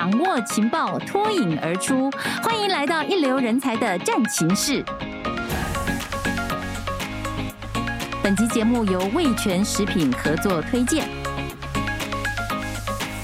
掌握情报，脱颖而出。欢迎来到一流人才的战情室。本集节目由味全食品合作推荐。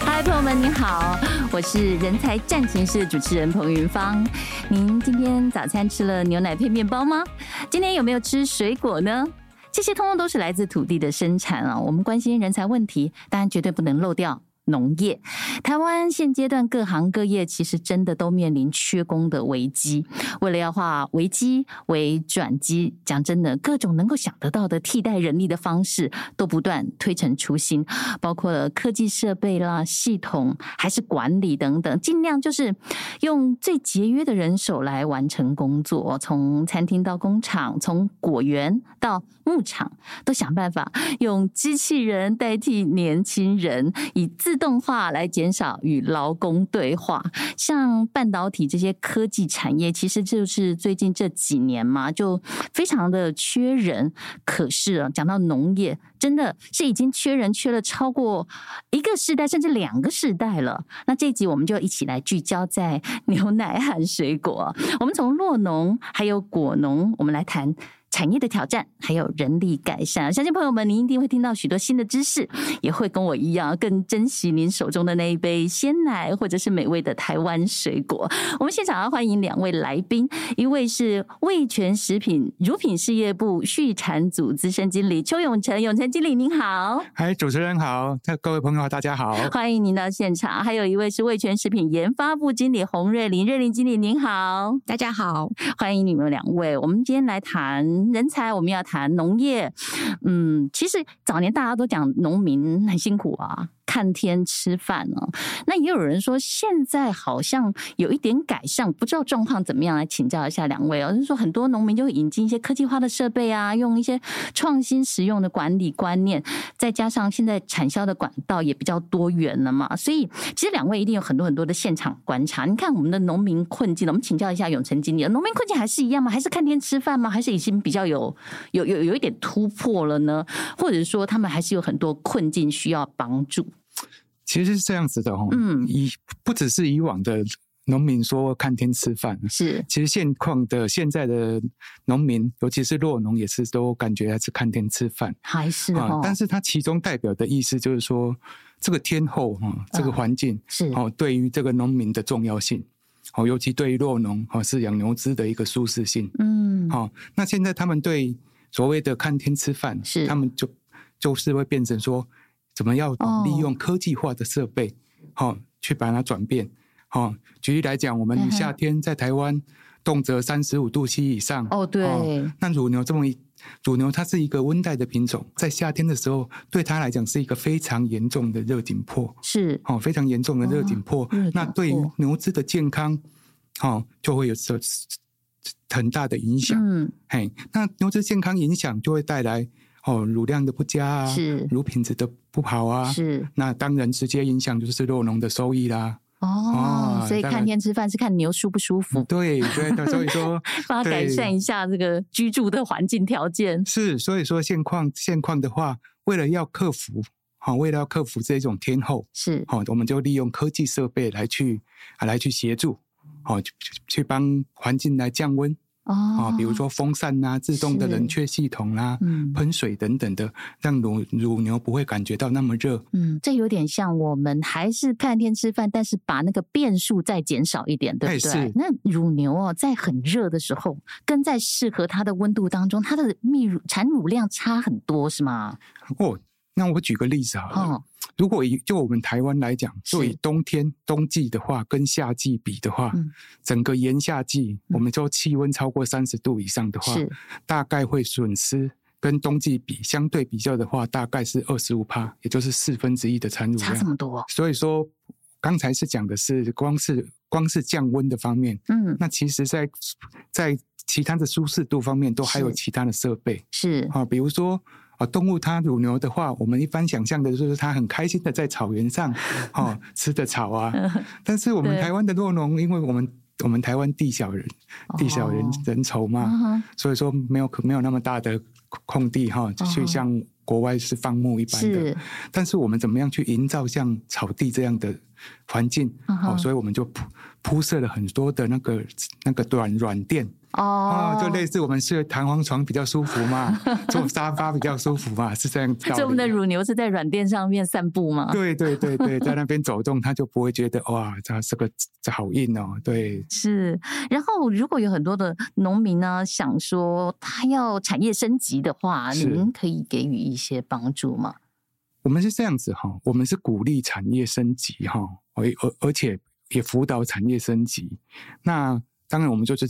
嗨，朋友们，您好，我是人才战情室主持人彭云芳。您今天早餐吃了牛奶配面包吗？今天有没有吃水果呢？这些通通都是来自土地的生产啊。我们关心人才问题，当然绝对不能漏掉。农业，台湾现阶段各行各业其实真的都面临缺工的危机。为了要化危机为转机，讲真的，各种能够想得到的替代人力的方式都不断推陈出新，包括了科技设备啦、系统还是管理等等，尽量就是用最节约的人手来完成工作。从餐厅到工厂，从果园到牧场，都想办法用机器人代替年轻人，以自自动化来减少与劳工对话，像半导体这些科技产业，其实就是最近这几年嘛，就非常的缺人。可是啊，讲到农业，真的是已经缺人缺了超过一个世代，甚至两个世代了。那这集我们就一起来聚焦在牛奶和水果，我们从酪农还有果农，我们来谈。产业的挑战，还有人力改善，相信朋友们您一定会听到许多新的知识，也会跟我一样更珍惜您手中的那一杯鲜奶，或者是美味的台湾水果。我们现场要欢迎两位来宾，一位是味全食品乳品事业部畜产组资深经理邱永成，永成经理您好。嗨，主持人好，各位朋友大家好，欢迎您到现场。还有一位是味全食品研发部经理洪瑞林，瑞林经理您好，大家好，欢迎你们两位。我们今天来谈。人才，我们要谈农业。嗯，其实早年大家都讲农民很辛苦啊。看天吃饭、哦，那也有人说现在好像有一点改善，不知道状况怎么样？来请教一下两位哦。就是说很多农民就会引进一些科技化的设备啊，用一些创新实用的管理观念，再加上现在产销的管道也比较多元了嘛，所以其实两位一定有很多很多的现场观察。你看我们的农民困境，我们请教一下永成经理，农民困境还是一样吗？还是看天吃饭吗？还是已经比较有有有有一点突破了呢？或者说他们还是有很多困境需要帮助？其实是这样子的哦，嗯，以不只是以往的农民说看天吃饭，是，其实现况的现在的农民，尤其是弱农，也是都感觉还是看天吃饭，还是哦。但是它其中代表的意思就是说，这个天候哈，这个环境是哦，对于这个农民的重要性，哦，尤其对于弱农哦，是养牛只的一个舒适性，嗯，好，那现在他们对所谓的看天吃饭，是他们就就是会变成说。怎么要利用科技化的设备，好、哦、去把它转变？好、哦，举例来讲，我们夏天在台湾动辄三十五度 C 以上。哦，对。哦、那乳牛这么一，乳牛它是一个温带的品种，在夏天的时候，对它来讲是一个非常严重的热紧迫。是。哦，非常严重的热紧迫。哦、那对于牛只的健康，哦，就会有很大的影响。嗯。嘿，那牛只健康影响就会带来。哦，乳量的不佳啊，是乳品质的不好啊，是那当然直接影响就是肉农的收益啦。哦，哦所以看天吃饭是看牛舒不舒服。对对，所以说 帮他改善一下这个居住的环境条件。是，所以说现况现况的话，为了要克服，好，为了要克服这种天候，是好，我们就利用科技设备来去啊来去协助，好，去去帮环境来降温。哦，比如说风扇啊，自动的冷却系统啊，嗯，喷水等等的，让乳乳牛不会感觉到那么热。嗯，这有点像我们还是看天吃饭，但是把那个变数再减少一点，对不对？是。那乳牛哦，在很热的时候，跟在适合它的温度当中，它的泌乳产乳量差很多，是吗？哦。那我举个例子好了，哦、如果以就我们台湾来讲，就以冬天冬季的话，跟夏季比的话，嗯、整个炎夏季，我们说气温超过三十度以上的话，是。大概会损失跟冬季比相对比较的话，大概是二十五帕，也就是四分之一的产乳量，差这么多。所以说，刚才是讲的是光是光是降温的方面，嗯，那其实在在其他的舒适度方面，都还有其他的设备，是。啊，比如说。啊，动物它乳牛的话，我们一般想象的就是它很开心的在草原上，哦，吃的草啊。但是我们台湾的酪农，因为我们我们台湾地小人地小人人稠嘛，所以说没有可没有那么大的空地哈，就像国外是放牧一般的。但是我们怎么样去营造像草地这样的环境，哦，所以我们就铺铺设了很多的那个那个软软垫。哦，就类似我们睡弹簧床比较舒服嘛，坐沙发比较舒服嘛，是这样。所以我们的乳牛是在软垫上面散步吗？对对对对，在那边走动，它就不会觉得哇，这这个这好硬哦。对，是。然后如果有很多的农民呢，想说他要产业升级的话，您可以给予一些帮助吗？我们是这样子哈，我们是鼓励产业升级哈，而而而且也辅导产业升级。那当然，我们就是。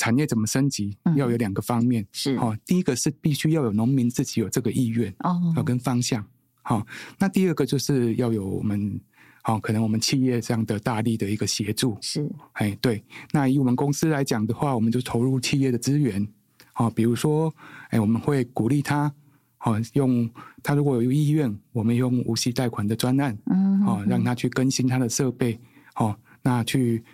产业怎么升级？要有两个方面，嗯、是哦。第一个是必须要有农民自己有这个意愿哦，跟方向。好，那第二个就是要有我们，好，可能我们企业这样的大力的一个协助。是，哎，对。那以我们公司来讲的话，我们就投入企业的资源。好，比如说，哎，我们会鼓励他，好，用他如果有意愿，我们用无息贷款的专案，嗯，好，让他去更新他的设备，好，那去。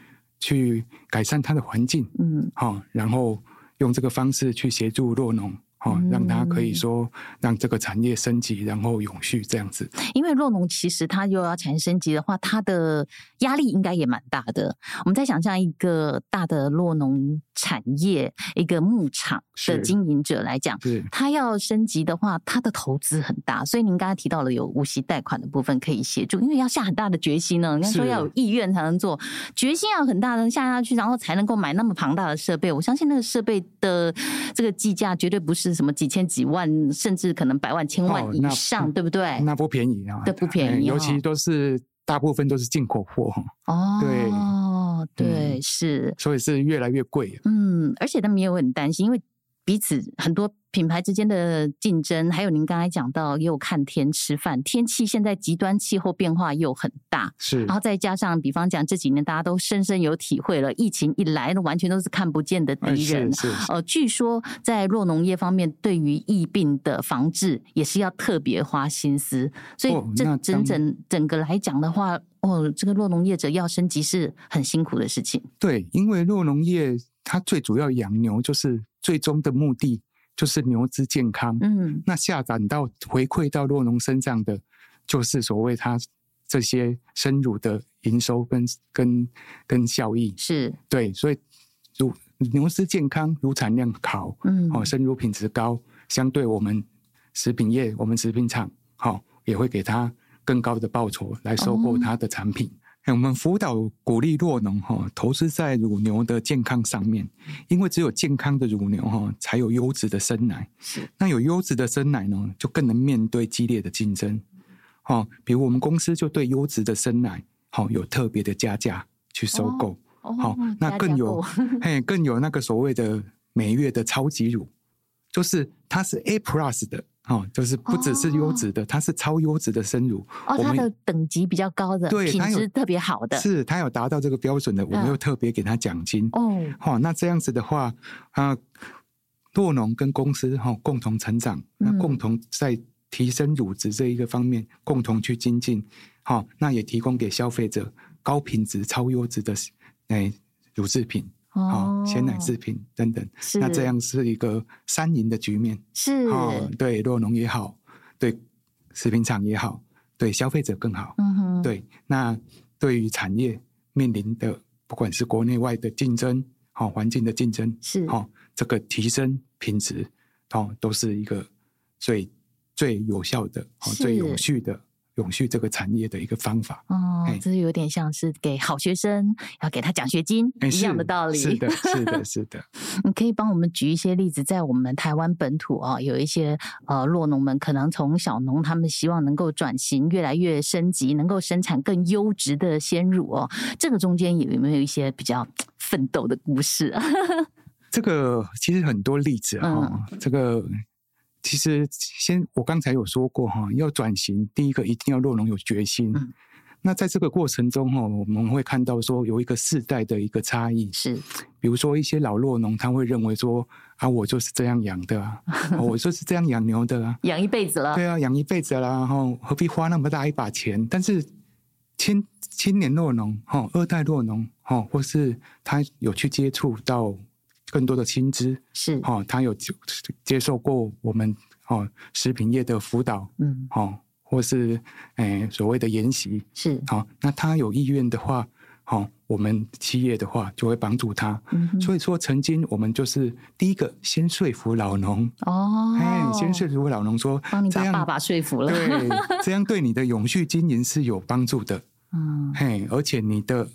去改善它的环境，嗯，好，然后用这个方式去协助弱农。哦，让他可以说让这个产业升级，然后永续这样子。因为洛农其实它又要产业升级的话，它的压力应该也蛮大的。我们再想象一个大的洛农产业，一个牧场的经营者来讲，他要升级的话，他的投资很大。所以您刚才提到了有无息贷款的部分可以协助，因为要下很大的决心呢。人家说要有意愿才能做，决心要很大，的下下去，然后才能够买那么庞大的设备。我相信那个设备的这个计价绝对不是。什么几千几万，甚至可能百万、千万以上，哦、对不对？那不便宜啊，这不便宜，尤其都是大部分都是进口货哦，对哦对、嗯、是，所以是越来越贵。嗯，而且他们也会很担心，因为彼此很多。品牌之间的竞争，还有您刚才讲到，也有看天吃饭，天气现在极端气候变化又很大，是，然后再加上，比方讲这几年大家都深深有体会了，疫情一来，那完全都是看不见的敌人。是，是，是呃，据说在弱农业方面，对于疫病的防治也是要特别花心思，所以这整整整个来讲的话，哦，这个弱农业者要升级是很辛苦的事情。对，因为弱农业它最主要养牛，就是最终的目的。就是牛只健康，嗯，那下展到回馈到洛农身上的，就是所谓它这些生乳的营收跟跟跟效益，是。对，所以乳牛只健康，乳产量好，嗯，哦，生乳品质高，相对我们食品业，我们食品厂，好，也会给他更高的报酬来收购它的产品。哦我们辅导鼓励弱农哈，投资在乳牛的健康上面，因为只有健康的乳牛哈，才有优质的生奶。是，那有优质的生奶呢，就更能面对激烈的竞争。哦，比如我们公司就对优质的生奶，好有特别的加价去收购。好，那更有 嘿，更有那个所谓的每月的超级乳，就是它是 A Plus 的。哦，就是不只是优质的，哦、它是超优质的生乳。哦，它的等级比较高的，对，品质特别好的，是它有达到这个标准的，我们又特别给它奖金。哦，好，那这样子的话，啊，酪农跟公司哈共同成长，那共同在提升乳质这一个方面共同去精进，好，那也提供给消费者高品质、超优质的哎乳制品。哦，鲜奶制品等等，是那这样是一个三赢的局面。是，哦，对，酪农也好，对食品厂也好，对消费者更好。嗯哼，对，那对于产业面临的不管是国内外的竞争，好环境的竞争，是好这个提升品质，哦，都是一个最最有效的，哦，最有序的。永续这个产业的一个方法哦，这有点像是给好学生要给他奖学金一样的道理。是的，是的，是的。你可以帮我们举一些例子，在我们台湾本土啊，有一些呃落农们可能从小农，他们希望能够转型，越来越升级，能够生产更优质的鲜乳哦。这个中间有没有一些比较奋斗的故事啊？这个其实很多例子啊，嗯、这个。其实，先我刚才有说过哈，要转型，第一个一定要酪农有决心。嗯、那在这个过程中哈，我们会看到说有一个世代的一个差异。是，比如说一些老弱农，他会认为说啊，我就是这样养的啊，我就是这样养牛的啊，养一辈子了。对啊，养一辈子了，然后何必花那么大一把钱？但是青青年弱农哈，二代弱农哈，或是他有去接触到。更多的薪资是。哦，他有接接受过我们哦食品业的辅导，嗯，哦，或是诶、欸、所谓的研习，是。好，那他有意愿的话，好，我们企业的话就会帮助他。嗯，所以说，曾经我们就是第一个先说服老农。哦，哎，先说服老农说，帮你把爸爸说服了，对，这样对你的永续经营是有帮助的。嗯，嘿，而且你的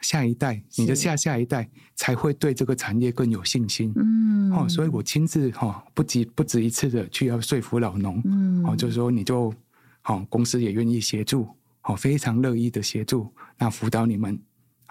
下一代，你的下下一代才会对这个产业更有信心。嗯，哦，所以我亲自哈不止不止一次的去要说服老农，嗯，哦，就是说你就。好，公司也愿意协助，哦，非常乐意的协助，那辅导你们，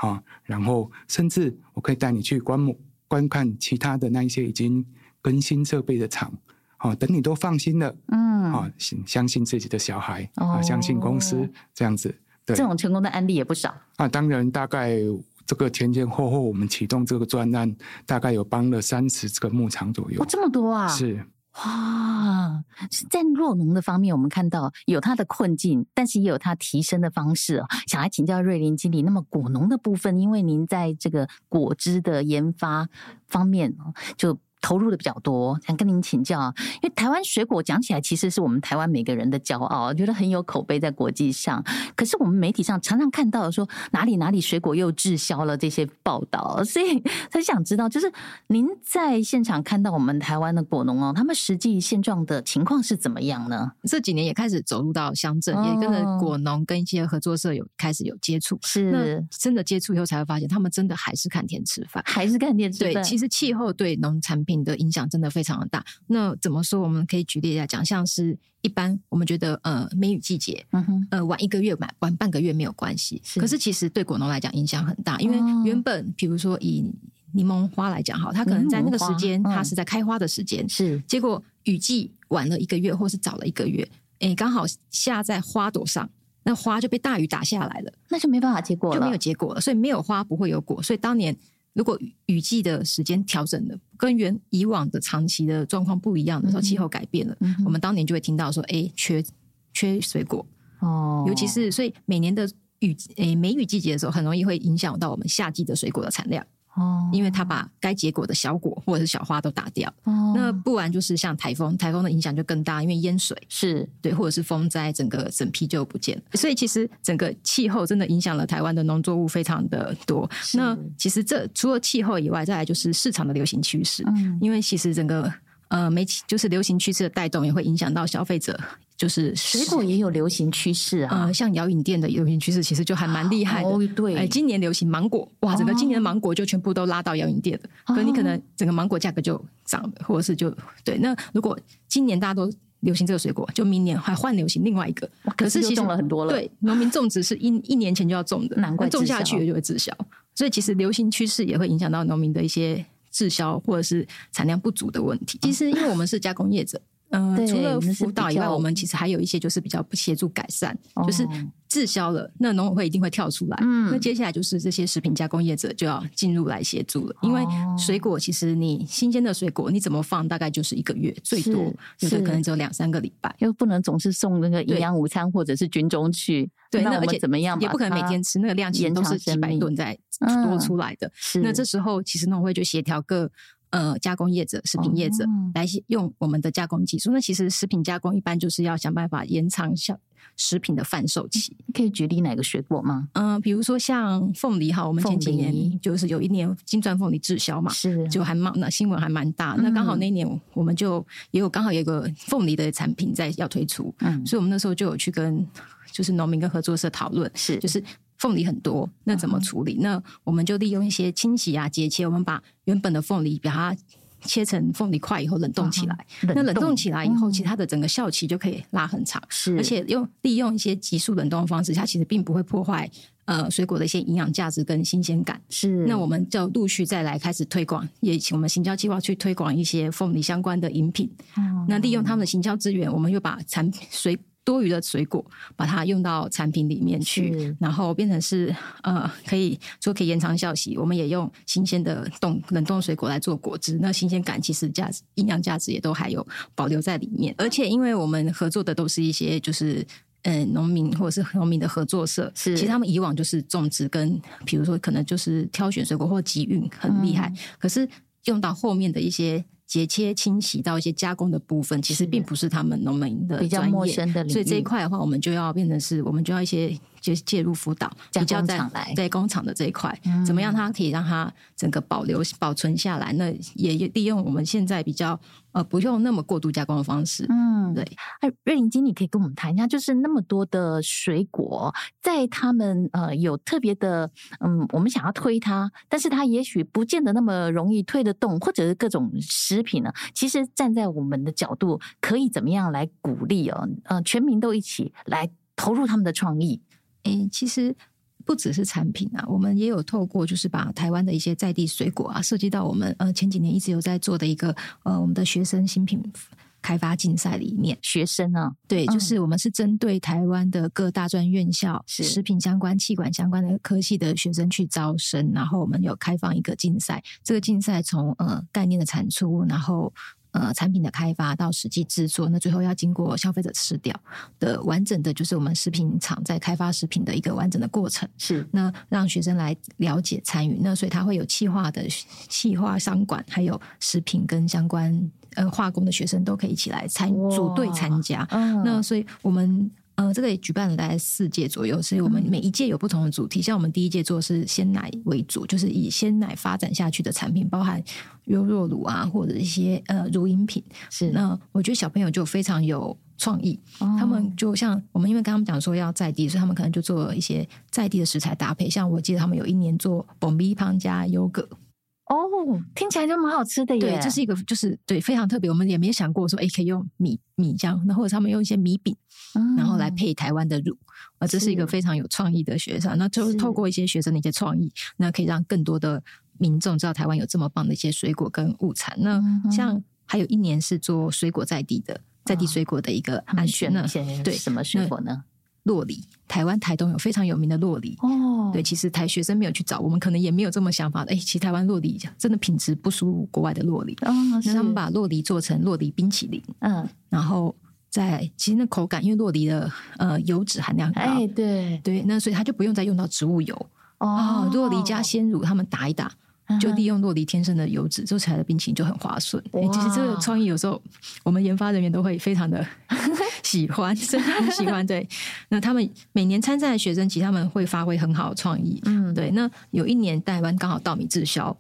哦，然后甚至我可以带你去观摩、观看其他的那一些已经更新设备的厂，哦，等你都放心了，嗯，好，相信自己的小孩，啊、哦，相信公司，这样子，对，这种成功的案例也不少。啊，当然，大概这个前前后后，我们启动这个专案，大概有帮了三十个牧场左右，哦，这么多啊，是。哇，在弱农的方面，我们看到有它的困境，但是也有它提升的方式。想来请教瑞林经理，那么果农的部分，因为您在这个果汁的研发方面就。投入的比较多，想跟您请教，因为台湾水果讲起来，其实是我们台湾每个人的骄傲，觉得很有口碑在国际上。可是我们媒体上常常看到说哪里哪里水果又滞销了这些报道，所以很想知道，就是您在现场看到我们台湾的果农哦，他们实际现状的情况是怎么样呢？这几年也开始走入到乡镇，也跟着果农跟一些合作社有开始有接触，是真的接触以后才会发现，他们真的还是看天吃饭，还是看天吃饭。对，其实气候对农产品的影响真的非常的大。那怎么说？我们可以举例来讲，像是一般我们觉得呃梅雨季节，嗯哼，呃晚一个月晚晚半个月没有关系。是，可是其实对果农来讲影响很大，因为原本比如说以柠檬花来讲哈，它可能在那个时间它是在开花的时间，是，结果雨季晚了一个月或是早了一个月，诶，刚好下在花朵上，那花就被大雨打下来了，那就没办法结果了，就没有结果了。所以没有花不会有果，所以当年。如果雨季的时间调整了，跟原以往的长期的状况不一样的时候，气候改变了，嗯、我们当年就会听到说，哎，缺缺水果。哦，尤其是所以每年的雨，诶，梅雨季节的时候，很容易会影响到我们夏季的水果的产量。哦，因为它把该结果的小果或者是小花都打掉。哦，那不然就是像台风，台风的影响就更大，因为淹水是对，或者是风灾，整个整批就不见了。所以其实整个气候真的影响了台湾的农作物非常的多。那其实这除了气候以外，再来就是市场的流行趋势。嗯，因为其实整个呃媒体就是流行趋势的带动，也会影响到消费者。就是水果也有流行趋势啊，呃，像摇饮店的流行趋势其实就还蛮厉害的。哦，对，哎，今年流行芒果，哇，整个今年的芒果就全部都拉到摇饮店了。可你可能整个芒果价格就涨了，或者是就对。那如果今年大家都流行这个水果，就明年还换流行另外一个，可是其实种了很多了。对，农民种植是一一年前就要种的，难怪种下去就会滞销。所以其实流行趋势也会影响到农民的一些滞销或者是产量不足的问题。其实因为我们是加工业者。嗯，除了辅导以外，我们其实还有一些就是比较不协助改善，哦、就是滞销了，那农委会一定会跳出来。嗯，那接下来就是这些食品加工业者就要进入来协助了，因为水果其实你新鲜的水果你怎么放，大概就是一个月最多，有的可能只有两三个礼拜，又不能总是送那个营养午餐或者是军中去。对，那而且怎么样，也不可能每天吃那个量，其实都是几百吨在多出来的。嗯、那这时候其实农委会就协调各。呃，加工业者、食品业者来用我们的加工技术。那其实食品加工一般就是要想办法延长小食品的贩售期。可以举例哪个水果吗？嗯、呃，比如说像凤梨哈，我们前几年就是有一年金钻凤梨滞销嘛，是就还蛮那新闻还蛮大。那刚好那一年我们就也有刚好有一个凤梨的产品在要推出，嗯，所以我们那时候就有去跟就是农民跟合作社讨论，是就是。凤梨很多，那怎么处理？Uh. 那我们就利用一些清洗啊、节切，我们把原本的凤梨把它切成凤梨块以后冷冻起来。Uh. 那冷冻起来以后，uh. 其实它的整个效期就可以拉很长。是，而且用利用一些急速冷冻的方式，它其实并不会破坏呃水果的一些营养价值跟新鲜感。是，那我们就陆续再来开始推广，也请我们行销计划去推广一些凤梨相关的饮品。Uh. 那利用他们的行销资源，我们又把产品水。多余的水果，把它用到产品里面去，然后变成是呃，可以说可以延长效期。我们也用新鲜的冻冷冻水果来做果汁，那新鲜感其实价值、营养价值也都还有保留在里面。而且，因为我们合作的都是一些就是嗯农民或者是农民的合作社，是其实他们以往就是种植跟比如说可能就是挑选水果或集运很厉害，嗯、可是用到后面的一些。截切、清洗到一些加工的部分，其实并不是他们农民的比较陌生的领域，所以这一块的话，我们就要变成是，我们就要一些。就介入辅导，比较在在工厂的这一块，嗯、怎么样？它可以让它整个保留保存下来。那也利用我们现在比较呃不用那么过度加工的方式。嗯，对。哎，瑞玲经理可以跟我们谈一下，就是那么多的水果，在他们呃有特别的嗯，我们想要推它，但是它也许不见得那么容易推得动，或者是各种食品呢？其实站在我们的角度，可以怎么样来鼓励哦？呃，全民都一起来投入他们的创意。诶，其实不只是产品啊，我们也有透过就是把台湾的一些在地水果啊，涉及到我们呃前几年一直有在做的一个呃我们的学生新品开发竞赛里面。学生啊，对，就是我们是针对台湾的各大专院校、是食品相关、气管相关的科系的学生去招生，然后我们有开放一个竞赛。这个竞赛从呃概念的产出，然后。呃，产品的开发到实际制作，那最后要经过消费者吃掉的完整的，就是我们食品厂在开发食品的一个完整的过程。是，那让学生来了解参与，那所以他会有企划的企划商管，还有食品跟相关呃化工的学生都可以一起来参组队参加。嗯，那所以我们。呃，这个也举办了大概四届左右，所以我们每一届有不同的主题。像我们第一届做的是鲜奶为主，就是以鲜奶发展下去的产品，包含优酪乳啊，或者一些呃乳饮品。是，那我觉得小朋友就非常有创意，哦、他们就像我们因为刚刚讲说要在地，所以他们可能就做了一些在地的食材搭配。像我记得他们有一年做爆米花加优格。哦，听起来就蛮好吃的耶！对，这是一个就是对非常特别，我们也没想过说，哎，可以用米米浆，那或者他们用一些米饼，嗯、然后来配台湾的乳，啊，这是一个非常有创意的学生。那就透过一些学生的一些创意，那可以让更多的民众知道台湾有这么棒的一些水果跟物产。那像还有一年是做水果在地的，在地水果的一个安选呢？对，什么水果呢？酪梨，台湾台东有非常有名的洛梨哦。对，其实台学生没有去找，我们可能也没有这么想法的。哎，其实台湾洛梨真的品质不输国外的洛梨。哦，那他们把洛梨做成洛梨冰淇淋，嗯，然后在其实那口感，因为洛梨的呃油脂含量高，哎，对对，那所以他就不用再用到植物油哦，洛梨加鲜乳，他们打一打。就利用落梨天生的油脂做出来的冰淇淋就很滑顺。哎，其实这个创意有时候我们研发人员都会非常的 喜欢，真的很喜欢。对，那他们每年参赛的学生，其实他们会发挥很好的创意。嗯，对。那有一年台湾刚好稻米滞销，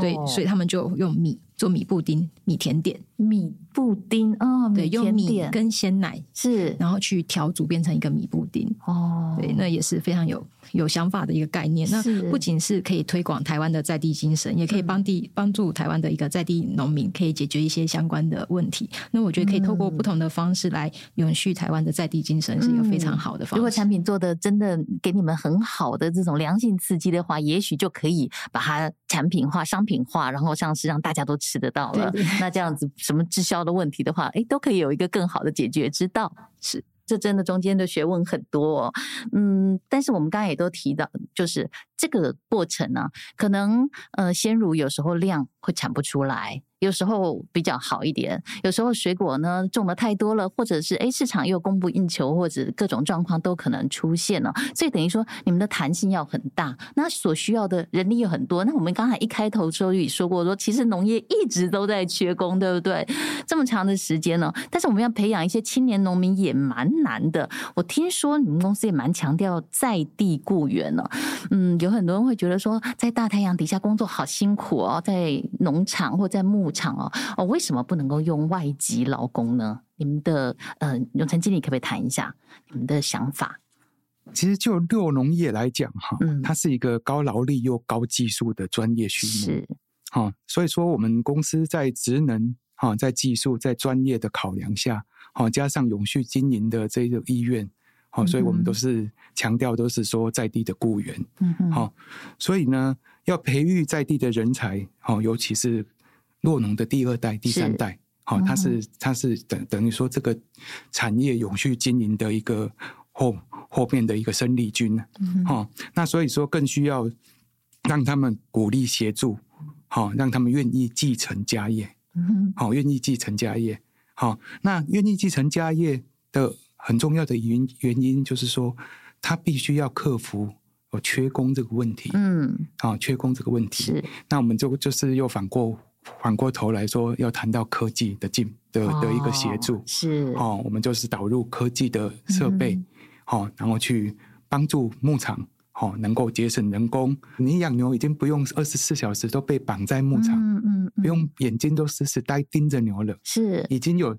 对，所以他们就用米做米布丁、米甜点。米布丁哦，对，用米跟鲜奶是，然后去调煮变成一个米布丁。哦，对，那也是非常有。有想法的一个概念，那不仅是可以推广台湾的在地精神，也可以帮地帮助台湾的一个在地农民，可以解决一些相关的问题。那我觉得可以透过不同的方式来永续台湾的在地精神，是一个非常好的方式。如果产品做的真的给你们很好的这种良性刺激的话，也许就可以把它产品化、商品化，然后像是让大家都吃得到了。对对，那这样子什么滞销的问题的话，哎，都可以有一个更好的解决之道。是。这真的中间的学问很多哦，嗯，但是我们刚刚也都提到，就是这个过程呢，可能呃鲜乳有时候量会产不出来。有时候比较好一点，有时候水果呢种的太多了，或者是诶市场又供不应求，或者各种状况都可能出现了。所以等于说你们的弹性要很大，那所需要的人力又很多。那我们刚才一开头周宇说过说，说其实农业一直都在缺工，对不对？这么长的时间呢，但是我们要培养一些青年农民也蛮难的。我听说你们公司也蛮强调在地雇员呢。嗯，有很多人会觉得说，在大太阳底下工作好辛苦哦，在农场或在牧场哦哦，为什么不能够用外籍劳工呢？你们的呃永成经理可不可以谈一下你们的想法？其实就六农业来讲哈，嗯，它是一个高劳力又高技术的专业畜牧，是哈，所以说我们公司在职能哈，在技术在专业的考量下，哈，加上永续经营的这个意愿，好，所以我们都是强调都是说在地的雇员，嗯嗯，好，所以呢，要培育在地的人才，好，尤其是。酪农的第二代、第三代，好，它是它是等等于说这个产业永续经营的一个后后面的一个生力军，好，那所以说更需要让他们鼓励协助，好，让他们愿意继承家业，好，愿意继承家业，好，那愿意继承家业的很重要的原原因就是说，他必须要克服。哦，缺工这个问题，嗯，啊，缺工这个问题，是，那我们就就是又反过反过头来说，要谈到科技的进的的一个协助，哦、是。哦，我们就是导入科技的设备，好、嗯。哦，然后去帮助牧场，好、哦，能够节省人工。你养牛已经不用二十四小时都被绑在牧场，嗯嗯，嗯。不用眼睛都死死呆盯着牛了，是。已经有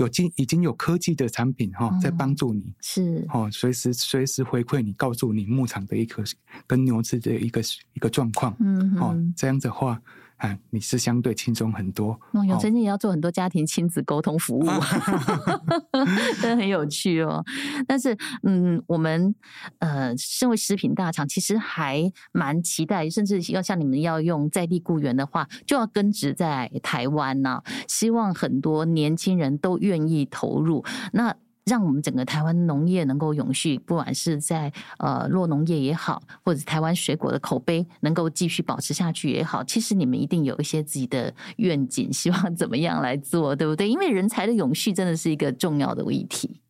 有经已经有科技的产品哈、哦，在帮助你，是哦，随时随时回馈你，告诉你牧场的一个跟牛只的一个一个状况，嗯，哦，这样的话。啊，你是相对轻松很多。哦，有曾经也要做很多家庭亲子沟通服务，真的很有趣哦。但是，嗯，我们呃，身为食品大厂，其实还蛮期待，甚至要像你们要用在地雇员的话，就要根植在台湾呢、啊。希望很多年轻人都愿意投入。那。让我们整个台湾农业能够永续，不管是在呃落农业也好，或者台湾水果的口碑能够继续保持下去也好，其实你们一定有一些自己的愿景，希望怎么样来做，对不对？因为人才的永续真的是一个重要的议题。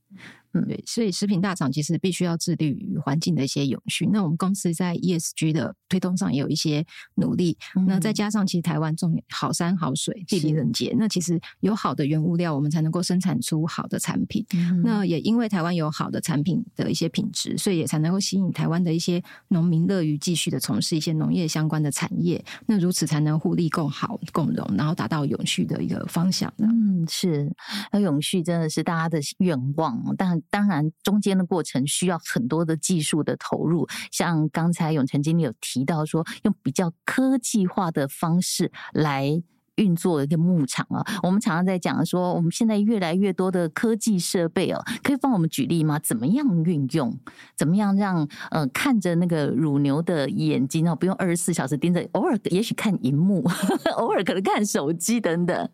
嗯，对，所以食品大厂其实必须要致力于环境的一些永续。那我们公司在 ESG 的推动上也有一些努力。嗯、那再加上其实台湾种好山好水，地理人杰，那其实有好的原物料，我们才能够生产出好的产品。嗯、那也因为台湾有好的产品的一些品质，所以也才能够吸引台湾的一些农民乐于继续的从事一些农业相关的产业。那如此才能互利共好共荣，然后达到永续的一个方向。嗯，是，那永续真的是大家的愿望，但。当然，中间的过程需要很多的技术的投入。像刚才永成经理有提到说，用比较科技化的方式来运作一个牧场啊。我们常常在讲说，我们现在越来越多的科技设备哦，可以帮我们举例吗？怎么样运用？怎么样让呃看着那个乳牛的眼睛哦，不用二十四小时盯着，偶尔也许看荧幕，偶尔可能看手机等等。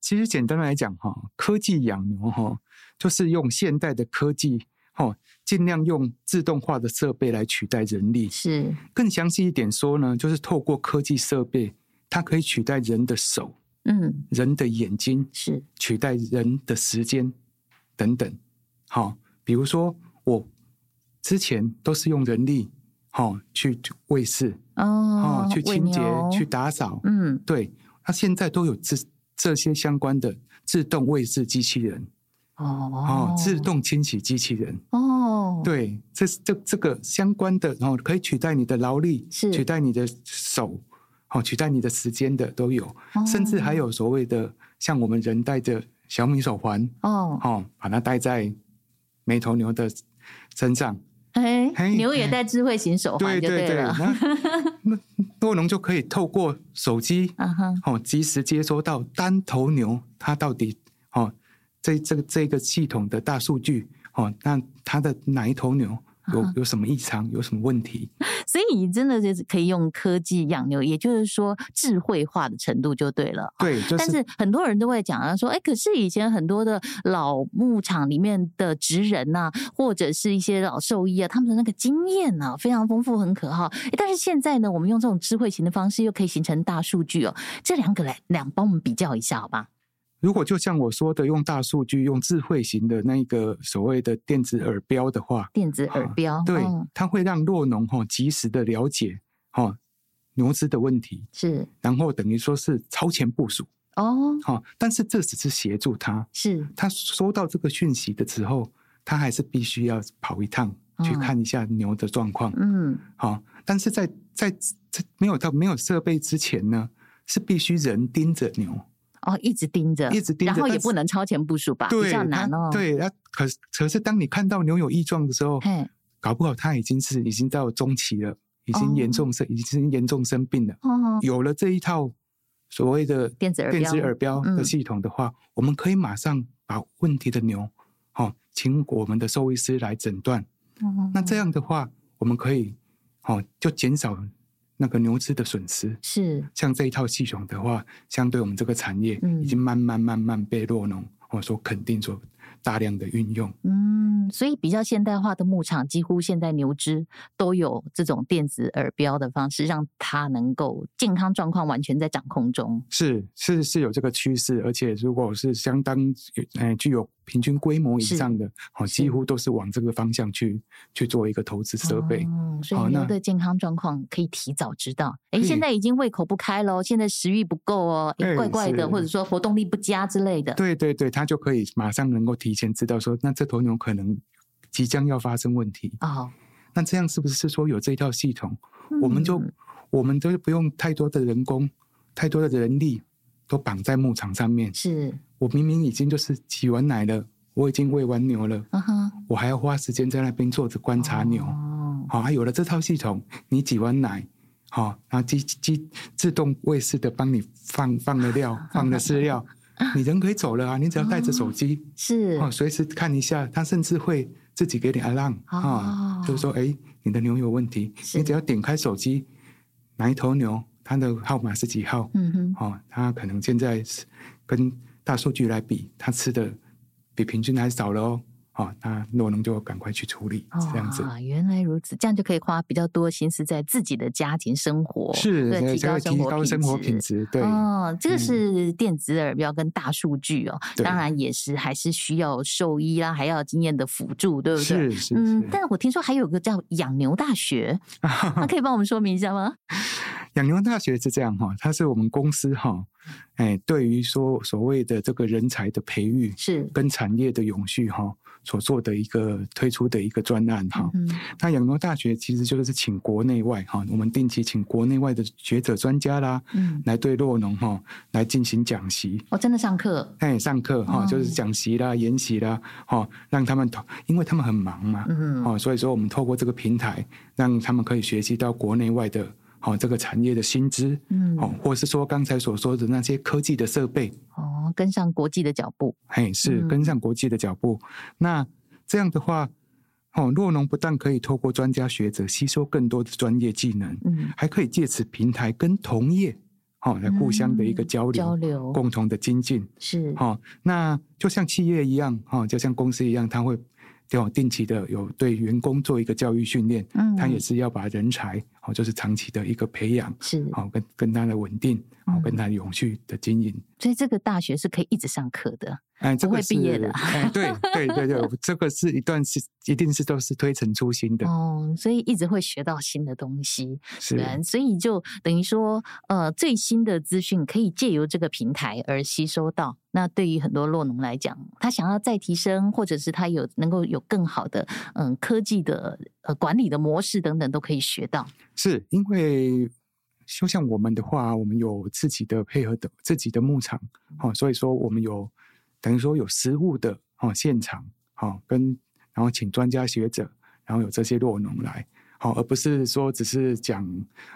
其实简单来讲哈，科技养牛哈。就是用现代的科技，哦，尽量用自动化的设备来取代人力。是，更详细一点说呢，就是透过科技设备，它可以取代人的手，嗯，人的眼睛，是取代人的时间等等。好，比如说我之前都是用人力，好去喂饲，哦，去清洁、去打扫，嗯，对，它现在都有这这些相关的自动喂饲机器人。哦。哦，自动清洗机器人。哦，对，这这这个相关的，然后可以取代你的劳力，是。取代你的手，哦，取代你的时间的都有，哦、甚至还有所谓的像我们人戴着小米手环哦，哦，把它戴在每头牛的身上，哎，牛也戴智慧型手环，对对对，那多农就可以透过手机，啊哈，哦，及时接收到单头牛它到底哦。这这个这个系统的大数据哦，那它的哪一头牛有有什么异常，有什么问题？所以你真的就是可以用科技养牛，也就是说智慧化的程度就对了。对，就是、但是很多人都会讲啊，说哎，可是以前很多的老牧场里面的职人呐、啊，或者是一些老兽医啊，他们的那个经验啊，非常丰富，很可靠。但是现在呢，我们用这种智慧型的方式，又可以形成大数据哦。这两个来两帮我们比较一下，好吧？如果就像我说的，用大数据、用智慧型的那个所谓的电子耳标的话，电子耳标，对，哦、它会让弱农哈及时的了解哈牛只的问题，是，然后等于说是超前部署哦，好，但是这只是协助他，是，他收到这个讯息的时候，他还是必须要跑一趟去看一下牛的状况，嗯，好，但是在在在没有到没有设备之前呢，是必须人盯着牛。哦，一直盯着，一直盯着，然后也不能超前部署吧，比较难哦。对，那可是可是，当你看到牛有异状的时候，搞不好它已经是已经到中期了，已经严重生，哦、已经严重生病了。哦，有了这一套所谓的电子耳电子耳标的系统的话，嗯、我们可以马上把问题的牛，哦，请我们的兽医师来诊断。哦，那这样的话，我们可以，哦，就减少。那个牛只的损失是像这一套系统的话，相对我们这个产业已经慢慢慢慢被落农或者说肯定，说大量的运用。嗯，所以比较现代化的牧场，几乎现在牛只都有这种电子耳标的方式，让它能够健康状况完全在掌控中。是是是有这个趋势，而且如果是相当呃具有平均规模以上的，好，几乎都是往这个方向去去做一个投资设备。嗯，所以牛的健康状况可以提早知道。哎，现在已经胃口不开喽，现在食欲不够哦，怪怪的，或者说活动力不佳之类的。对对对，他就可以马上能够提前知道说，那这头牛可能即将要发生问题。哦，那这样是不是说有这套系统，我们就我们都不用太多的人工，太多的人力。都绑在牧场上面，是我明明已经就是挤完奶了，我已经喂完牛了，uh huh. 我还要花时间在那边坐着观察牛。好、oh. 哦，有了这套系统，你挤完奶，好、哦，然后机机自动喂食的帮你放放了料，放了饲料，你人可以走了啊，你只要带着手机，是、oh. 哦，随时看一下，它甚至会自己给你 alarm 啊、oh. 哦，就是说，哎，你的牛有问题，你只要点开手机，哪一头牛？它的号码是几号？嗯哼，哦，他可能现在是跟大数据来比，他吃的比平均还少了哦。哦，那酪农就赶快去处理，这样子。啊，原来如此，这样就可以花比较多心思在自己的家庭生活，是，对，提高生活，提高生活品质。对，哦，这个是电子耳标跟大数据哦，当然也是还是需要兽医啦，还要经验的辅助，对不对？是是。嗯，但是我听说还有个叫养牛大学，那可以帮我们说明一下吗？养牛大学是这样哈，它是我们公司哈，哎，对于说所谓的这个人才的培育是跟产业的永续哈所做的一个推出的一个专案哈。嗯、那养牛大学其实就是请国内外哈，我们定期请国内外的学者专家啦，嗯，来对洛农哈来进行讲习。哦，真的上课？哎，上课哈，就是讲习啦、研习啦，哈，让他们因为他们很忙嘛，嗯，哦，所以说我们透过这个平台，让他们可以学习到国内外的。好，这个产业的薪资，嗯，哦，或是说刚才所说的那些科技的设备，哦，跟上国际的脚步，嘿，是跟上国际的脚步。嗯、那这样的话，哦，酪农不但可以透过专家学者吸收更多的专业技能，嗯，还可以借此平台跟同业，好，来互相的一个交流，交流，共同的精进，是，好，那就像企业一样，哈，就像公司一样，它会。要定期的有对员工做一个教育训练，嗯，他也是要把人才，好，就是长期的一个培养，是好，跟跟他的稳定，好，跟他永续的经营。所以这个大学是可以一直上课的。哎，这个是不会毕业的。哎，对对对对，这个是一段是一定是都是推陈出新的哦，所以一直会学到新的东西。是，所以就等于说，呃，最新的资讯可以借由这个平台而吸收到。那对于很多落农来讲，他想要再提升，或者是他有能够有更好的嗯科技的呃管理的模式等等，都可以学到。是因为就像我们的话，我们有自己的配合的自己的牧场，哦，所以说我们有。等于说有实物的哦现场哦跟然后请专家学者，然后有这些弱农来好，而不是说只是讲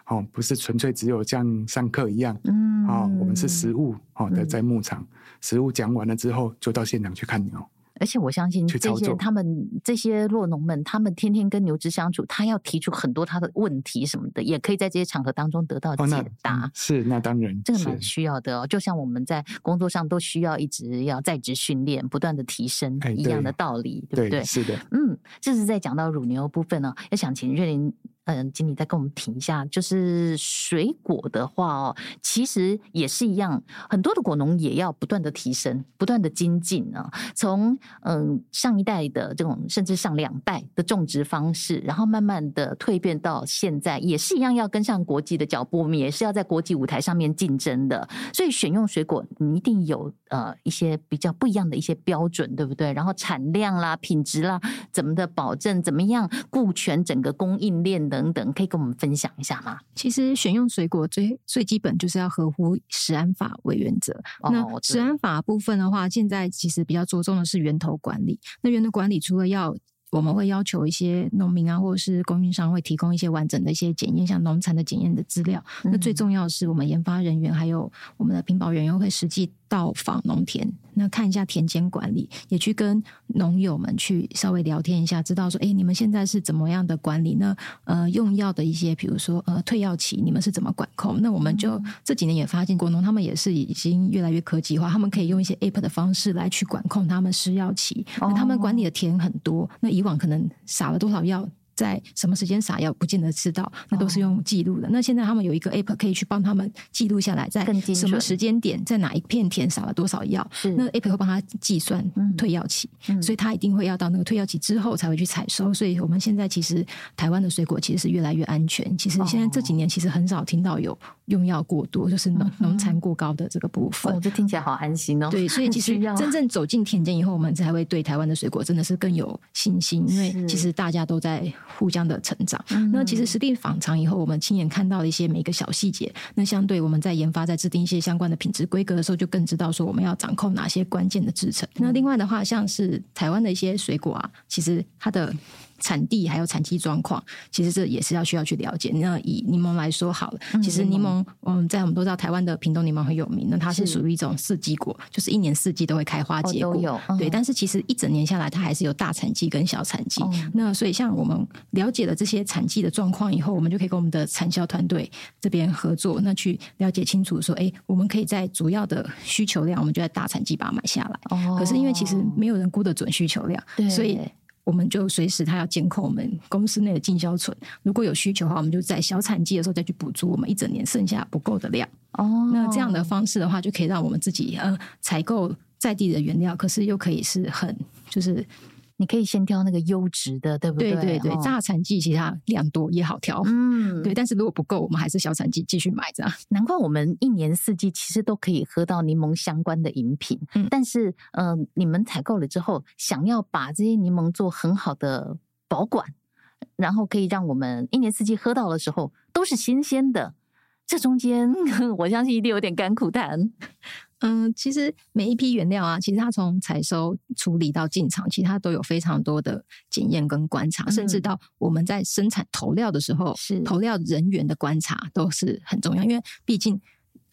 哦，不是纯粹只有像上课一样，嗯，哦，我们是实物，哦的在牧场，实物讲完了之后就到现场去看牛。而且我相信这些他们这些弱农们，他们天天跟牛只相处，他要提出很多他的问题什么的，也可以在这些场合当中得到解答。哦、是，那当然，这个蛮需要的哦。就像我们在工作上都需要一直要在职训练，不断的提升一样的道理，哎、对，不对？对是的，嗯，这是在讲到乳牛部分呢、哦，要想请瑞霖。嗯，经理再跟我们提一下，就是水果的话哦，其实也是一样，很多的果农也要不断的提升，不断的精进啊。从嗯上一代的这种，甚至上两代的种植方式，然后慢慢的蜕变到现在，也是一样要跟上国际的脚步，我们也是要在国际舞台上面竞争的。所以选用水果，你一定有呃一些比较不一样的一些标准，对不对？然后产量啦、品质啦，怎么的保证？怎么样顾全整个供应链的？等等，可以跟我们分享一下吗？其实选用水果最最基本就是要合乎食安法为原则。哦、那食安法部分的话，现在其实比较着重的是源头管理。那源头管理除了要我们会要求一些农民啊，或者是供应商会提供一些完整的一些检验，像农残的检验的资料。嗯、那最重要的是，我们研发人员还有我们的品保人员会实际到访农田。那看一下田间管理，也去跟农友们去稍微聊天一下，知道说，哎，你们现在是怎么样的管理那？呃，用药的一些，比如说呃，退药期，你们是怎么管控？那我们就这几年也发现，果农他们也是已经越来越科技化，他们可以用一些 App 的方式来去管控他们施药期。那他们管理的田很多，那以往可能撒了多少药？在什么时间撒药，不见得知道，那都是用记录的。那现在他们有一个 app 可以去帮他们记录下来，在什么时间点，在哪一片田撒了多少药，那 app 会帮他计算退药期，所以他一定会要到那个退药期之后才会去采收。所以我们现在其实台湾的水果其实是越来越安全。其实现在这几年其实很少听到有用药过多，就是农农残过高的这个部分。哦，这听起来好安心哦。对，所以 其实真正走进田间以后，我们才会对台湾的水果真的是更有信心，因为其实大家都在互相的成长。那其实实地访尝以后，我们亲眼看到了一些每一个小细节。那相对我们在研发、在制定一些相关的品质规格的时候，就更知道说我们要掌控哪些关键的制成。那另外的话，像是台湾的一些水果啊，其实它的。产地还有产季状况，其实这也是要需要去了解。那以柠檬来说好了，其实柠檬，嗯，在我们都知道台湾的屏东柠檬很有名，那它是属于一种四季果，就是一年四季都会开花结果。都有。对，但是其实一整年下来，它还是有大产季跟小产季。那所以像我们了解了这些产季的状况以后，我们就可以跟我们的产销团队这边合作，那去了解清楚说，哎，我们可以在主要的需求量，我们就在大产季把它买下来。哦。可是因为其实没有人估得准需求量，对，所以。我们就随时他要监控我们公司内的进销存，如果有需求的话，我们就在小产季的时候再去补足我们一整年剩下不够的量。哦，那这样的方式的话，就可以让我们自己呃采购在地的原料，可是又可以是很就是。你可以先挑那个优质的，对不对？对对对，大产季其实它量多也好挑，嗯，对。但是如果不够，我们还是小产季继续买这样。难怪我们一年四季其实都可以喝到柠檬相关的饮品，嗯。但是，嗯、呃，你们采购了之后，想要把这些柠檬做很好的保管，然后可以让我们一年四季喝到的时候都是新鲜的，这中间 我相信一定有点甘苦谈。嗯，其实每一批原料啊，其实它从采收、处理到进场，其实它都有非常多的检验跟观察，嗯，甚至到我们在生产投料的时候，是投料人员的观察都是很重要，因为毕竟。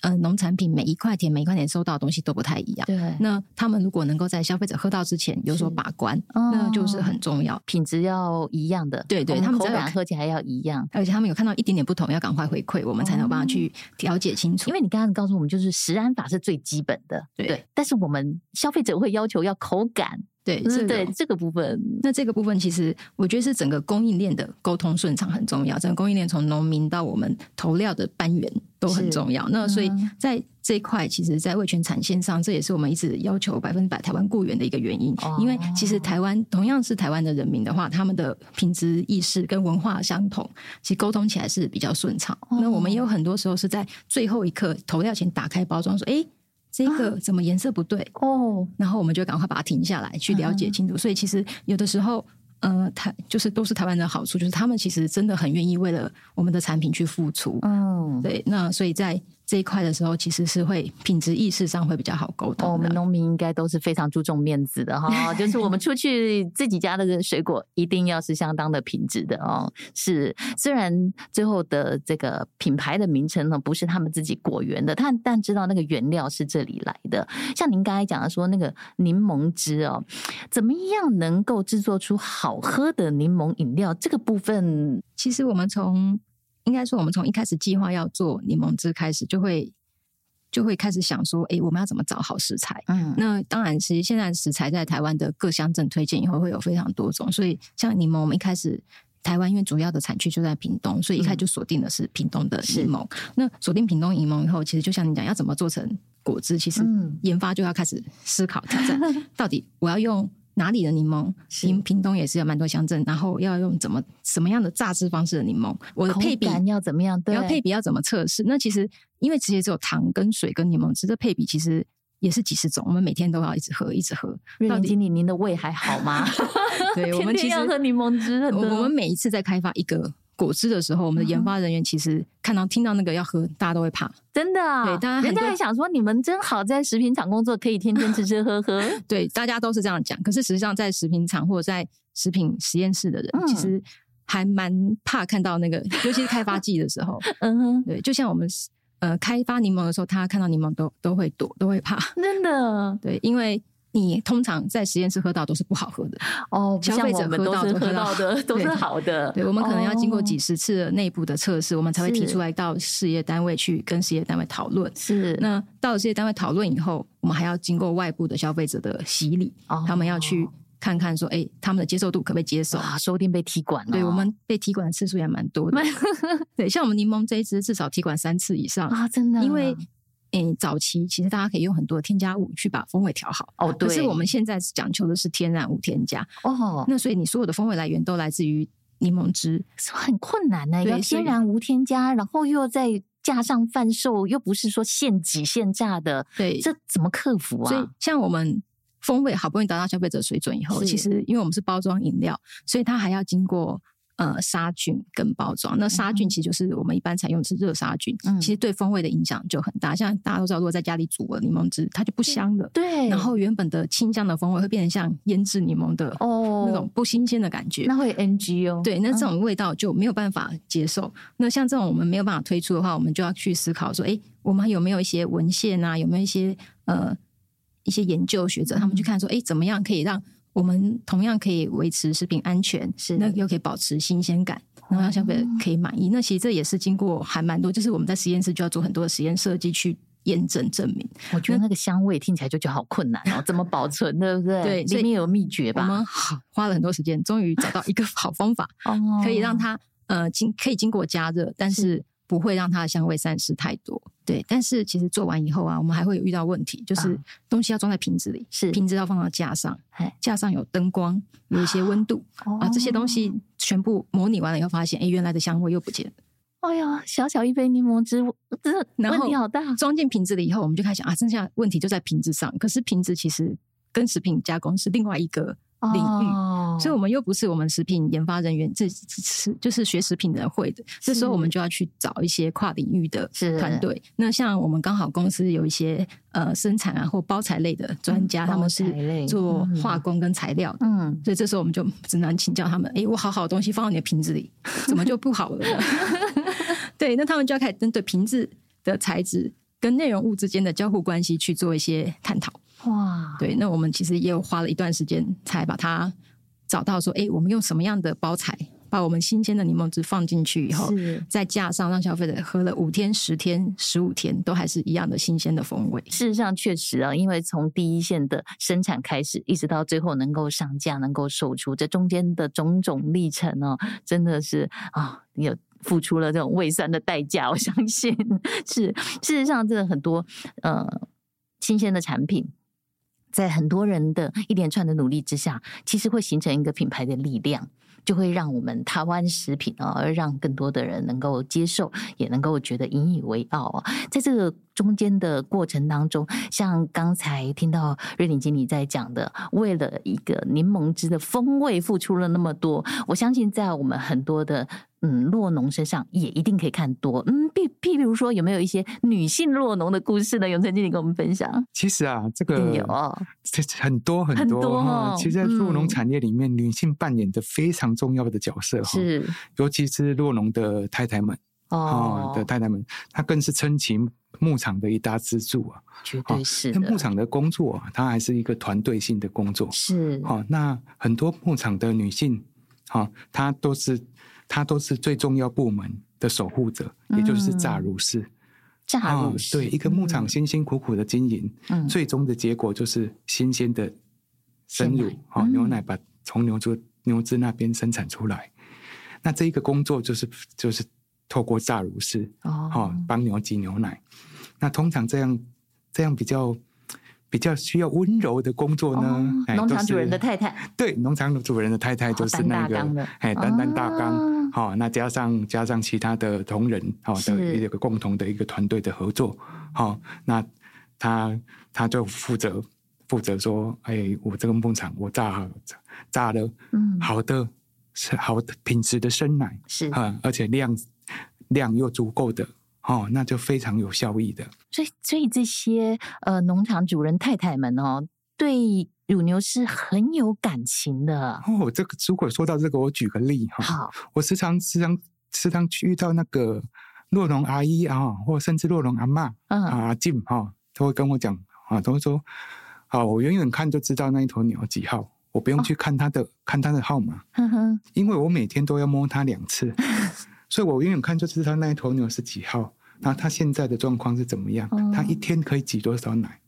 嗯、呃，农产品每一块田每一块田收到的东西都不太一样。对，那他们如果能够在消费者喝到之前有所把关，那就是很重要，品质要一样的。对对，他们口感喝起来要一样，而且他们有看到一点点不同，要赶快回馈，我们才能帮他去了解清楚。因为你刚刚告诉我们，就是食安法是最基本的，对。对，但是我们消费者会要求要口感。对，是对这个部分。那这个部分其实我觉得是整个供应链的沟通顺畅很重要。整个供应链从农民到我们投料的班员都很重要。那所以在这一块，其实，在味全产线上，这也是我们一直要求百分之百台湾雇员的一个原因。因为其实台湾同样是台湾的人民的话，他们的品质意识跟文化相同，其实沟通起来是比较顺畅。那我们也有很多时候是在最后一刻投料前打开包装说：“哎。”这个怎么颜色不对哦？然后我们就赶快把它停下来，去了解清楚。所以其实有的时候，呃，台就是都是台湾人的好处，就是他们其实真的很愿意为了我们的产品去付出。嗯，对。那所以在。这一块的时候，其实是会品质意识上会比较好沟通。我们农民应该都是非常注重面子的哈，就是我们出去自己家的水果一定要是相当的品质的哦。是，虽然最后的这个品牌的名称呢不是他们自己果园的，但但知道那个原料是这里来的。像您刚才讲的说那个柠檬汁哦，怎么样能够制作出好喝的柠檬饮料？这个部分其实我们从。应该说，我们从一开始计划要做柠檬汁开始，就会就会开始想说，哎，我们要怎么找好食材？嗯，那当然，其实现在食材在台湾的各乡镇推荐以后，会有非常多种。所以，像柠檬，我们一开始台湾因为主要的产区就在屏东，所以一开始就锁定的是屏东的柠檬。嗯、那锁定屏东柠檬以后，其实就像你讲，要怎么做成果汁？其实研发就要开始思考挑战，到底我要用。哪里的柠檬？屏屏东也是有蛮多乡镇，然后要用怎么什么样的榨汁方式的柠檬？我的配比要怎么样？对，要配比要怎么测试？那其实因为直接只有糖跟水跟柠檬汁的配比，其实也是几十种，我们每天都要一直喝，一直喝。瑞林经理，您的胃还好吗？对，我们其实要喝柠檬汁。我我们每一次在开发一个。果汁的时候，我们的研发人员其实看到、听到那个要喝，大家都会怕，真的啊。对，大家人家还想说，你们真好，在食品厂工作可以天天吃吃喝喝。对，大家都是这样讲。可是实际上，在食品厂或者在食品实验室的人，其实还蛮怕看到那个，尤其是开发剂的时候。嗯哼，对，就像我们呃开发柠檬的时候，他看到柠檬都都会躲，都会怕。真的，对，因为。你通常在实验室喝到都是不好喝的哦，消费者喝到都喝到的 都是好的。对，我们可能要经过几十次的内部的测试，我们才会提出来到事业单位去跟事业单位讨论。是，那到了事业单位讨论以后，我们还要经过外部的消费者的洗礼，他们要去看看说，哎，他们的接受度可不可以接受？啊，说不定被踢馆了。对，我们被踢馆的次数也蛮多的。对，像我们柠檬这一支至少踢馆三次以上啊，真的。因为嗯，早期其实大家可以用很多添加物去把风味调好。哦，对。可是我们现在讲求的是天然无添加。哦。那所以你所有的风味来源都来自于柠檬汁，是很困难的。要天然无添加，然后又在架上贩售，又不是说现挤现榨的。对。这怎么克服啊？所以像我们。风味好不容易达到消费者水准以后，其实因为我们是包装饮料，所以它还要经过呃杀菌跟包装。那杀菌其实就是我们一般采用的是热杀菌，嗯、其实对风味的影响就很大。像大家都知道，如果在家里煮了柠檬汁，它就不香了。对。然后原本的清香的风味会变成像腌制柠檬的哦那种不新鲜的感觉，那会 NG 哦。对，那这种味道就没有办法接受。嗯、那像这种我们没有办法推出的话，我们就要去思考说，哎，我们有没有一些文献啊？有没有一些呃？一些研究学者，他们去看说，哎，怎么样可以让我们同样可以维持食品安全，是那又可以保持新鲜感，然后让消费者可以满意。那其实这也是经过还蛮多，就是我们在实验室就要做很多的实验设计去验证证明。我觉得那个香味听起来就觉得好困难哦，怎么保存，对不对？对，里面有秘诀吧？我们好花了很多时间，终于找到一个好方法，可以让它呃经可以经过加热，但是。不会让它的香味散失太多，对。但是其实做完以后啊，我们还会有遇到问题，就是东西要装在瓶子里，是瓶子要放到架上，架上有灯光，有一些温度啊，这些东西全部模拟完了以后，发现哎，原来的香味又不见了。哎呀，小小一杯柠檬汁，真的问题好大。装进瓶子里以后，我们就开始想啊，剩下问题就在瓶子上。可是瓶子其实跟食品加工是另外一个。领域，哦、所以我们又不是我们食品研发人员，这是就是学食品的人会的。这时候我们就要去找一些跨领域的团队。那像我们刚好公司有一些呃生产啊或包材类的专家，嗯、他们是做化工跟材料的。嗯，所以这时候我们就只能请教他们：哎、欸，我好好的东西放到你的瓶子里，怎么就不好了呢？对，那他们就要开始针对瓶子的材质跟内容物之间的交互关系去做一些探讨。哇，对，那我们其实也有花了一段时间才把它找到，说，哎，我们用什么样的包材，把我们新鲜的柠檬汁放进去以后，是再加上让消费者喝了五天、十天、十五天，都还是一样的新鲜的风味。事实上，确实啊，因为从第一线的生产开始，一直到最后能够上架、能够售出，这中间的种种历程哦，真的是啊，你有付出了这种胃酸的代价。我相信是，事实上，真的很多呃新鲜的产品。在很多人的一连串的努力之下，其实会形成一个品牌的力量，就会让我们台湾食品啊，而让更多的人能够接受，也能够觉得引以为傲啊。在这个中间的过程当中，像刚才听到瑞鼎经理在讲的，为了一个柠檬汁的风味付出了那么多，我相信在我们很多的。嗯，酪农身上也一定可以看多。嗯，譬譬如说，有没有一些女性酪农的故事呢？永成经理跟我们分享。其实啊，这个有很多很多。很多哦、其实，在洛农产业里面，嗯、女性扮演的非常重要的角色哈。是，尤其是洛农的太太们哦的太太们，她更是撑起牧场的一大支柱啊。绝对是。那牧场的工作啊，它还是一个团队性的工作。是。好，那很多牧场的女性，哈，她都是。她都是最重要部门的守护者，嗯、也就是榨乳师。榨乳师、哦、对一个牧场辛辛苦苦的经营，嗯、最终的结果就是新鲜的生乳，哦，牛奶把从牛猪牛只那边生产出来。那这一个工作就是就是透过炸乳师哦，哦，帮牛挤牛奶。那通常这样这样比较。比较需要温柔的工作呢？农场主人的太太对，农场主人的太太就是那个哎，担担大纲，好，那加上加上其他的同仁，好的一个共同的一个团队的合作，好，那他他就负责负责说，哎，我这个牧场我榨榨了，嗯，好的是好的品质的生奶是啊，而且量量又足够的。哦，那就非常有效益的。所以，所以这些呃农场主人太太们哦，对乳牛是很有感情的。哦，这个如果说到这个，我举个例哈。好，我时常时常时常去遇到那个洛农阿姨啊，或甚至洛农阿妈、嗯、阿静哈，都会跟我讲啊，都会说，啊，我远远看就知道那一头牛几号，我不用去看它的、哦、看它的号码，呵呵因为我每天都要摸它两次。所以我远远看就知道那一头牛是几号，然后它现在的状况是怎么样，它一天可以挤多少奶？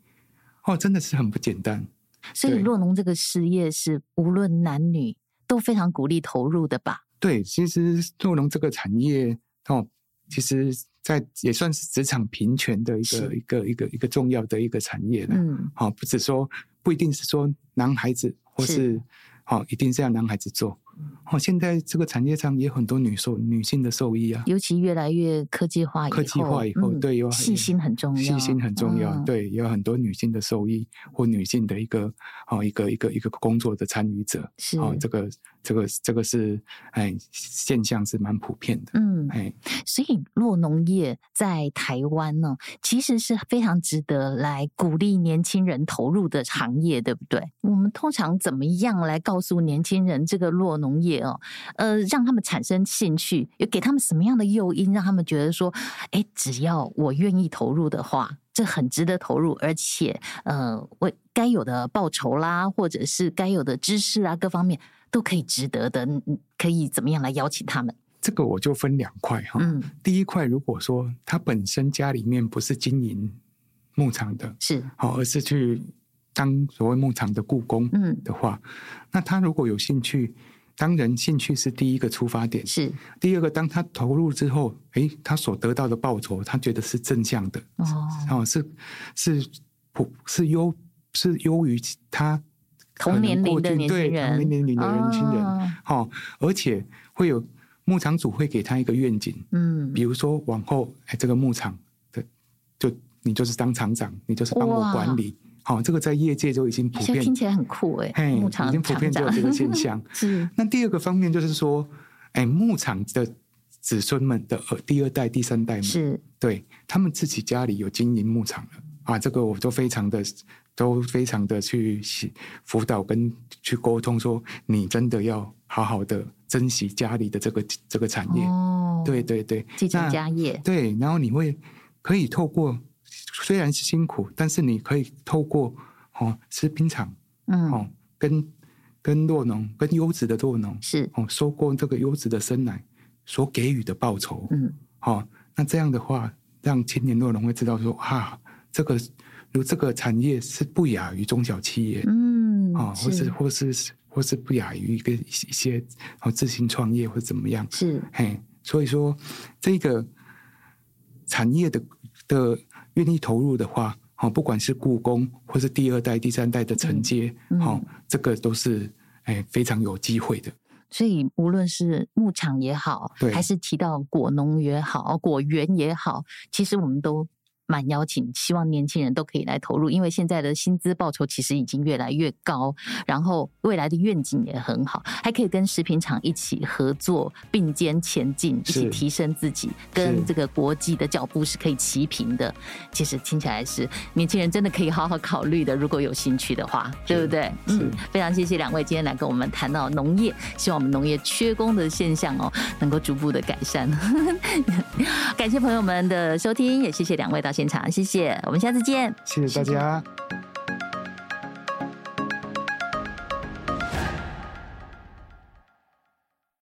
哦，真的是很不简单。所以洛农这个事业是无论男女都非常鼓励投入的吧？对，其实洛农这个产业哦，其实在也算是职场平权的一个一个一个一个重要的一个产业了。嗯，好，不只说不一定是说男孩子或是好一定是要男孩子做。哦，现在这个产业上也有很多女受女性的受益啊，尤其越来越科技化以后，科技化以后，嗯、对，有细心很重要，细心很重要，嗯、对，有很多女性的受益或女性的一个哦，一个一个一个工作的参与者，是。哦，这个这个这个是哎现象是蛮普遍的，嗯，哎，所以酪农业在台湾呢，其实是非常值得来鼓励年轻人投入的行业，对不对？我们通常怎么样来告诉年轻人这个酪农？农业哦，呃，让他们产生兴趣，有给他们什么样的诱因，让他们觉得说，哎，只要我愿意投入的话，这很值得投入，而且，呃，为该有的报酬啦，或者是该有的知识啊，各方面都可以值得的，可以怎么样来邀请他们？这个我就分两块哈，嗯，第一块，如果说他本身家里面不是经营牧场的，是好，而是去当所谓牧场的雇工，嗯的话，嗯，那他如果有兴趣。当然，兴趣是第一个出发点。是第二个，当他投入之后，哎，他所得到的报酬，他觉得是正向的。哦，哦，是是普是优是优于他同年龄的年轻人，同年龄的年轻人。哈、哦，而且会有牧场主会给他一个愿景。嗯，比如说往后，哎，这个牧场的就你就是当厂长，你就是帮我管理。好，这个在业界就已经普遍，听起来很酷哎。嘿，牧场已经普遍就有这个现象。是。那第二个方面就是说，哎，牧场的子孙们的第二代、第三代们，是对他们自己家里有经营牧场了啊，这个我都非常的、都非常的去辅导跟去沟通，说你真的要好好的珍惜家里的这个这个产业。哦。对对对，继承家业。对，然后你会可以透过。虽然是辛苦，但是你可以透过哦吃冰场，嗯，哦跟跟酪农，跟优质的酪农是哦收购这个优质的生奶所给予的报酬，嗯，好、哦，那这样的话，让青年酪农会知道说啊，这个如这个产业是不亚于中小企业，嗯，啊、哦，或是或是或是不亚于一个一些哦自行创业或者怎么样，是嘿，所以说这个产业的的。愿意投入的话，哦，不管是故宫或是第二代、第三代的承接，好、嗯嗯，这个都是哎非常有机会的。所以，无论是牧场也好，对还是提到果农也好、果园也好，其实我们都。蛮邀请，希望年轻人都可以来投入，因为现在的薪资报酬其实已经越来越高，然后未来的愿景也很好，还可以跟食品厂一起合作，并肩前进，一起提升自己，跟这个国际的脚步是可以齐平的。其实听起来是年轻人真的可以好好考虑的，如果有兴趣的话，对不对？嗯，非常谢谢两位今天来跟我们谈到农业，希望我们农业缺工的现象哦，能够逐步的改善。感谢朋友们的收听，也谢谢两位到现场，谢谢，我们下次见，谢谢大家。